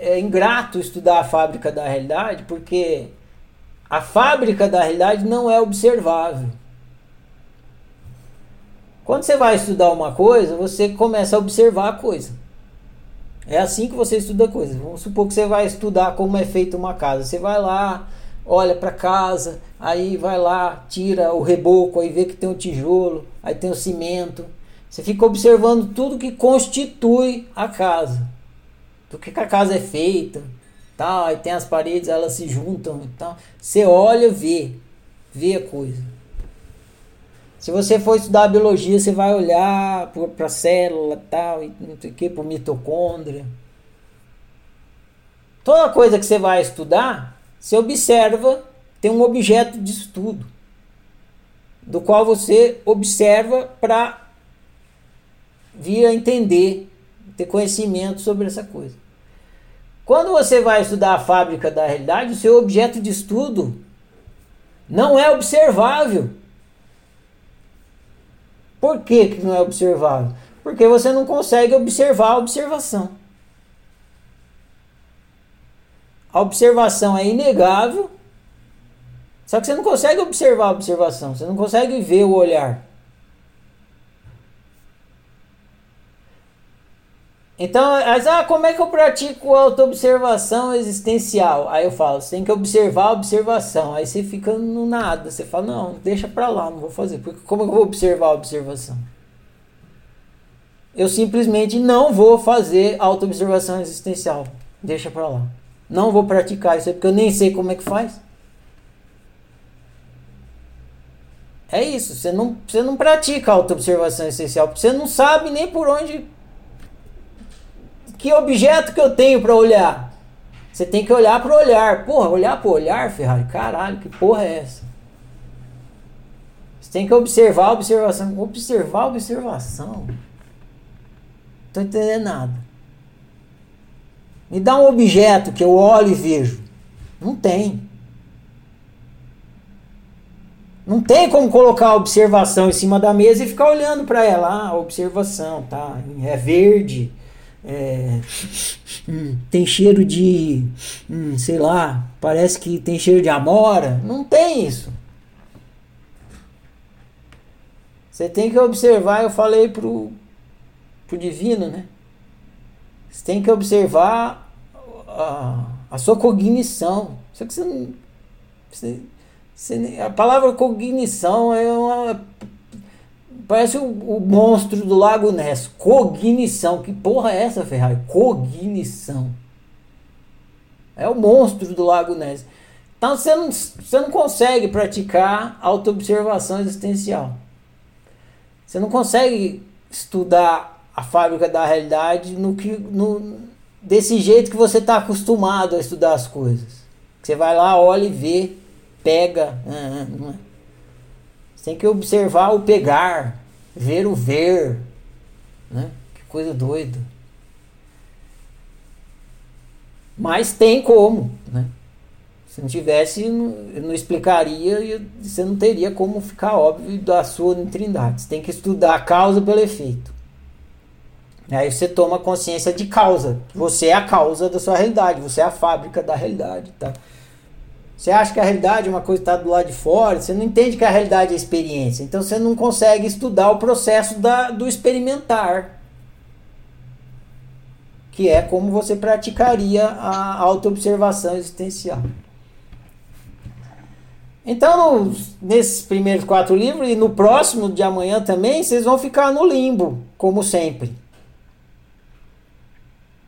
é ingrato estudar a fábrica da realidade, porque a fábrica da realidade não é observável. Quando você vai estudar uma coisa, você começa a observar a coisa. É assim que você estuda coisas. Vamos supor que você vai estudar como é feita uma casa. Você vai lá, olha para casa, aí vai lá, tira o reboco, aí vê que tem um tijolo, aí tem o cimento. Você fica observando tudo que constitui a casa do que, que a casa é feita, tal, aí tem as paredes, elas se juntam e tal. Você olha, vê, vê a coisa. Se você for estudar biologia, você vai olhar para a célula tal, e não sei o que, para mitocôndria. Toda coisa que você vai estudar, você observa, tem um objeto de estudo, do qual você observa para vir a entender, ter conhecimento sobre essa coisa. Quando você vai estudar a fábrica da realidade, o seu objeto de estudo não é observável. Por que, que não é observável? Porque você não consegue observar a observação. A observação é inegável, só que você não consegue observar a observação, você não consegue ver o olhar. Então, ah, como é que eu pratico auto-observação existencial? Aí eu falo, você tem que observar a observação. Aí você fica no nada. Você fala, não, deixa pra lá, não vou fazer. Porque como eu vou observar a observação? Eu simplesmente não vou fazer auto-observação existencial. Deixa pra lá. Não vou praticar isso, porque eu nem sei como é que faz. É isso, você não, você não pratica auto-observação existencial, porque você não sabe nem por onde que objeto que eu tenho para olhar? Você tem que olhar para olhar. Porra, olhar para olhar, Ferrari? Caralho, que porra é essa? Você tem que observar a observação. Observar a observação. Não tô entendendo nada. Me dá um objeto que eu olho e vejo. Não tem. Não tem como colocar a observação em cima da mesa e ficar olhando para ela. Ah, observação, tá? É verde é, hum, tem cheiro de, hum, sei lá, parece que tem cheiro de amora. Não tem isso. Você tem que observar, eu falei pro, pro divino, né? Você tem que observar a, a sua cognição. Só que você não. Você, você, a palavra cognição é uma Parece o, o, monstro do Lago Ness. Cognição. Que porra é essa, Ferrari? Cognição. É o monstro do Lago Ness. Então você não, você não consegue praticar autoobservação existencial. Você não consegue estudar a fábrica da realidade no que, no, desse jeito que você está acostumado a estudar as coisas. Você vai lá, olha e vê, pega. Ah, não é. Você tem que observar o pegar, ver o ver. Né? Que coisa doida. Mas tem como. Né? Se não tivesse, eu não explicaria e você não teria como ficar óbvio da sua trindade. Você tem que estudar a causa pelo efeito. Aí você toma consciência de causa. Você é a causa da sua realidade, você é a fábrica da realidade. Tá? Você acha que a realidade é uma coisa que está do lado de fora, você não entende que a realidade é experiência. Então você não consegue estudar o processo da, do experimentar. Que é como você praticaria a autoobservação existencial. Então, nesses primeiros quatro livros e no próximo de amanhã também, vocês vão ficar no limbo, como sempre.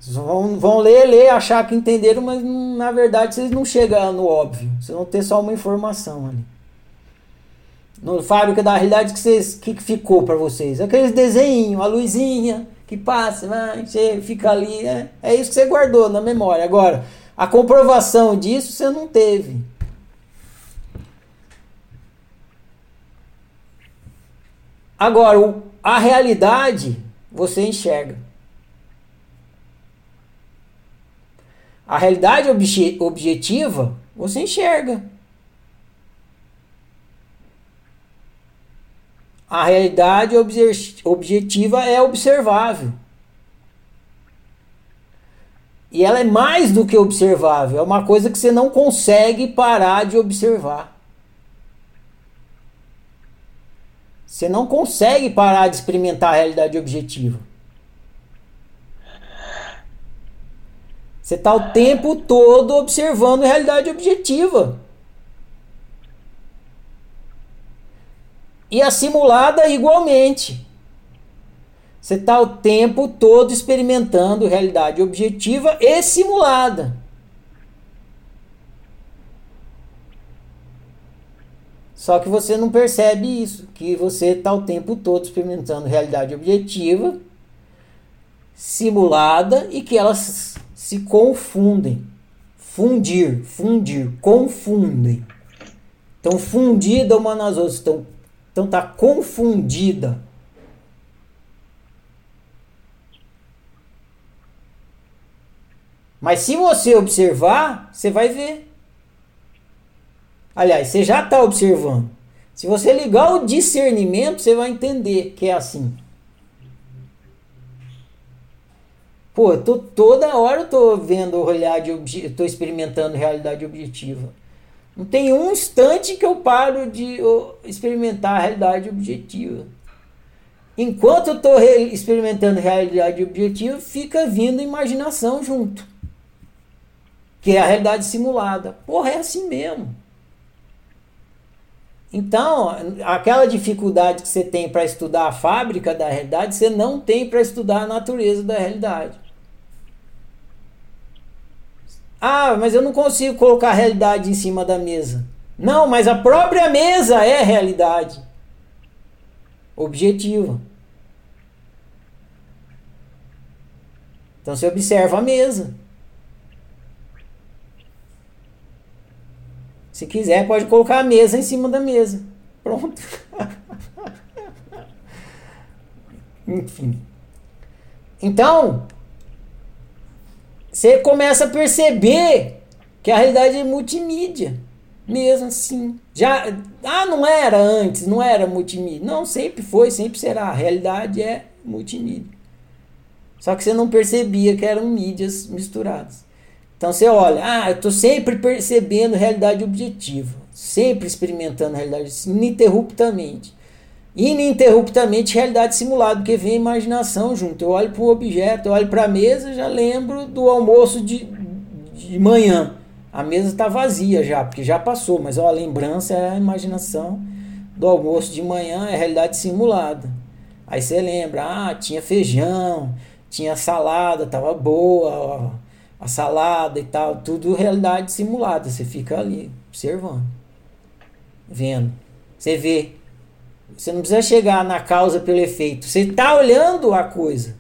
Vocês vão, vão ler, ler, achar que entenderam, mas na verdade vocês não chegam no óbvio. Vocês vão ter só uma informação ali. No Fábrica da Realidade, que, vocês, que, que ficou para vocês? Aqueles desenhos, a luzinha que passa, vai, fica ali. É, é isso que você guardou na memória. Agora, a comprovação disso você não teve. Agora, a realidade você enxerga. A realidade obje objetiva você enxerga. A realidade obje objetiva é observável. E ela é mais do que observável, é uma coisa que você não consegue parar de observar. Você não consegue parar de experimentar a realidade objetiva. Você está o tempo todo observando a realidade objetiva. E a simulada igualmente. Você está o tempo todo experimentando realidade objetiva e simulada. Só que você não percebe isso, que você está o tempo todo experimentando realidade objetiva, simulada e que elas se confundem. Fundir, fundir, confundem. Estão fundidas uma nas outras, estão, então tá confundida. Mas se você observar, você vai ver. Aliás, você já está observando. Se você ligar o discernimento, você vai entender que é assim. Pô, tô, toda hora eu tô vendo realidade, estou experimentando realidade objetiva. Não tem um instante que eu paro de experimentar a realidade objetiva. Enquanto eu estou experimentando realidade objetiva, fica vindo imaginação junto que é a realidade simulada. Porra, é assim mesmo. Então, aquela dificuldade que você tem para estudar a fábrica da realidade, você não tem para estudar a natureza da realidade. Ah, mas eu não consigo colocar a realidade em cima da mesa. Não, mas a própria mesa é realidade objetiva. Então você observa a mesa. Se quiser, pode colocar a mesa em cima da mesa. Pronto. Enfim. Então, você começa a perceber que a realidade é multimídia. Mesmo assim. Já, ah, não era antes, não era multimídia. Não, sempre foi, sempre será. A realidade é multimídia. Só que você não percebia que eram mídias misturadas. Então você olha, ah, eu estou sempre percebendo realidade objetiva, sempre experimentando realidade ininterruptamente. Ininterruptamente realidade simulada, porque vem a imaginação junto. Eu olho para o objeto, eu olho para a mesa, já lembro do almoço de, de manhã. A mesa está vazia já, porque já passou, mas ó, a lembrança é a imaginação do almoço de manhã, é realidade simulada. Aí você lembra, ah, tinha feijão, tinha salada, tava boa, ó a salada e tal, tudo realidade simulada. Você fica ali observando, vendo. Você vê. Você não precisa chegar na causa pelo efeito. Você está olhando a coisa.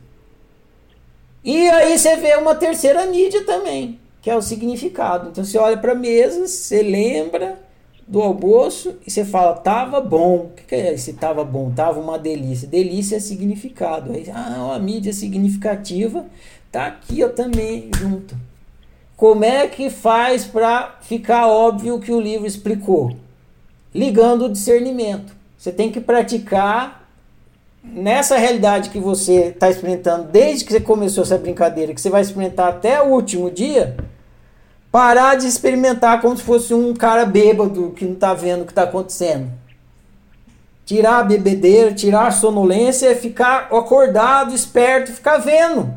E aí você vê uma terceira mídia também, que é o significado. Então você olha para a mesa, você lembra do almoço e você fala, tava bom. O que, que é esse tava bom? Tava uma delícia. Delícia é significado. Aí, ah, uma mídia significativa Tá aqui eu também junto. Como é que faz para ficar óbvio que o livro explicou? Ligando o discernimento. Você tem que praticar nessa realidade que você está experimentando desde que você começou essa brincadeira, que você vai experimentar até o último dia, parar de experimentar como se fosse um cara bêbado que não está vendo o que está acontecendo. Tirar a bebedeira, tirar a sonolência, ficar acordado, esperto, ficar vendo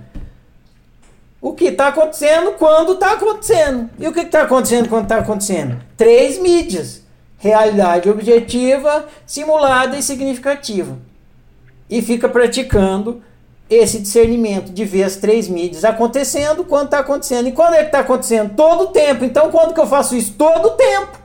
o que está acontecendo quando está acontecendo. E o que está acontecendo quando está acontecendo? Três mídias: realidade objetiva, simulada e significativa. E fica praticando esse discernimento de ver as três mídias acontecendo quando está acontecendo. E quando é que está acontecendo? Todo tempo. Então, quando que eu faço isso? Todo tempo.